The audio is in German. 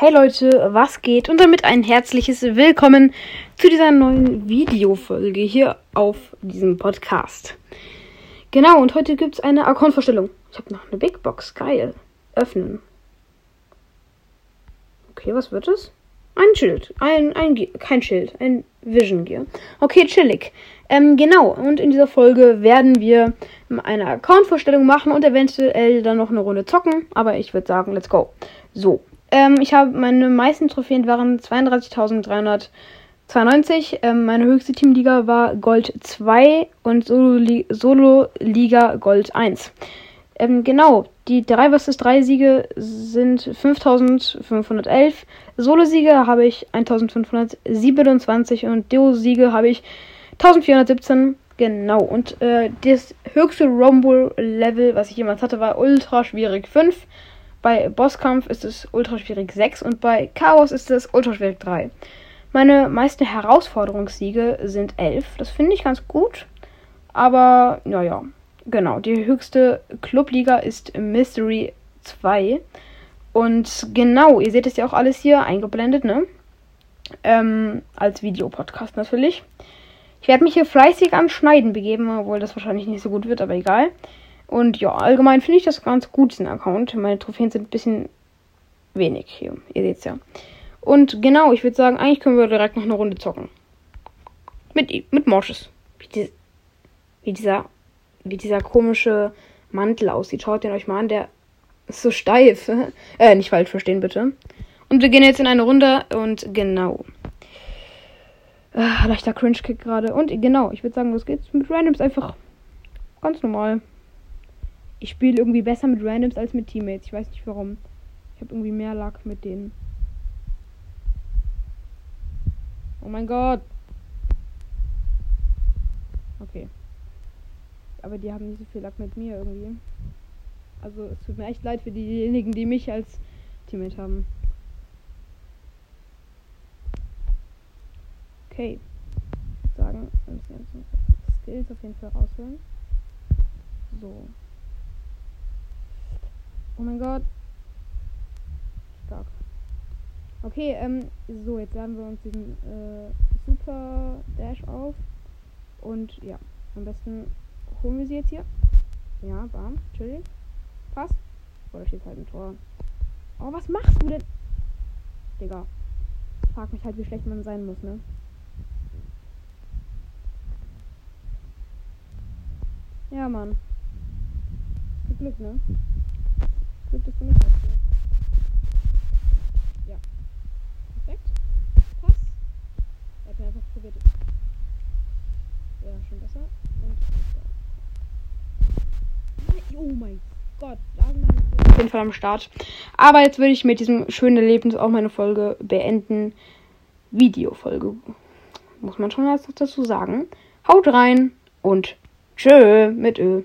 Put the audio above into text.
Hey Leute, was geht? Und damit ein herzliches Willkommen zu dieser neuen Videofolge hier auf diesem Podcast. Genau, und heute gibt es eine Account-Vorstellung. Ich habe noch eine Big Box, geil. Öffnen. Okay, was wird es? Ein Schild. Ein, ein kein Schild, ein Vision Gear. Okay, chillig. Ähm, genau, und in dieser Folge werden wir eine Account-Vorstellung machen und eventuell dann noch eine Runde zocken. Aber ich würde sagen, let's go. So, ähm, ich habe meine meisten Trophäen waren 32.392. Ähm, meine höchste Teamliga war Gold 2 und Solo-Liga Solo Gold 1. Ähm, genau, die 3 vs 3 Siege sind 5511. Solo-Siege habe ich 1527 und Duo-Siege habe ich 1417. Genau, und äh, das höchste Rumble-Level, was ich jemals hatte, war ultra schwierig 5. Bei Bosskampf ist es ultra schwierig 6 und bei Chaos ist es ultra schwierig 3. Meine meisten Herausforderungssiege sind 11. Das finde ich ganz gut. Aber, naja, genau. Die höchste Clubliga ist Mystery 2. Und genau, ihr seht es ja auch alles hier eingeblendet, ne? Ähm, als Videopodcast natürlich. Ich werde mich hier fleißig am Schneiden begeben, obwohl das wahrscheinlich nicht so gut wird, aber egal. Und ja, allgemein finde ich das ganz gut, diesen Account. Meine Trophäen sind ein bisschen wenig hier. Ihr seht es ja. Und genau, ich würde sagen, eigentlich können wir direkt noch eine Runde zocken. Mit, mit Morsches. Wie, die, wie, dieser, wie dieser komische Mantel aussieht. Schaut den euch mal an, der ist so steif. äh, nicht falsch verstehen, bitte. Und wir gehen jetzt in eine Runde und genau. Äh, leichter Cringe-Kick gerade. Und genau, ich würde sagen, los geht's mit Randoms einfach ganz normal. Ich spiele irgendwie besser mit Randoms als mit Teammates. Ich weiß nicht warum. Ich habe irgendwie mehr Luck mit denen. Oh mein Gott. Okay. Aber die haben nicht so viel Luck mit mir irgendwie. Also es tut mir echt leid für diejenigen, die mich als Teammate haben. Okay. Sagen, wir müssen Skills auf jeden Fall rausholen. So. Oh mein Gott. Stark. Okay, ähm, so, jetzt laden wir uns diesen äh, Super Dash auf. Und ja, am besten holen wir sie jetzt hier. Ja, bam, chillig. Passt. Oder steht halt ein Tor. Oh, was machst du denn? Digga. Frag mich halt, wie schlecht man sein muss, ne? Ja, Mann. Glück, ne? Dass du mich hast. Ja. Perfekt. Pass. Er hat mir einfach probiert. Ja, schon besser. Und Oh mein Gott. Auf jeden Fall am Start. Aber jetzt würde ich mit diesem schönen Erlebnis auch meine Folge beenden. Videofolge. Muss man schon dazu sagen. Haut rein und tschö mit Ö.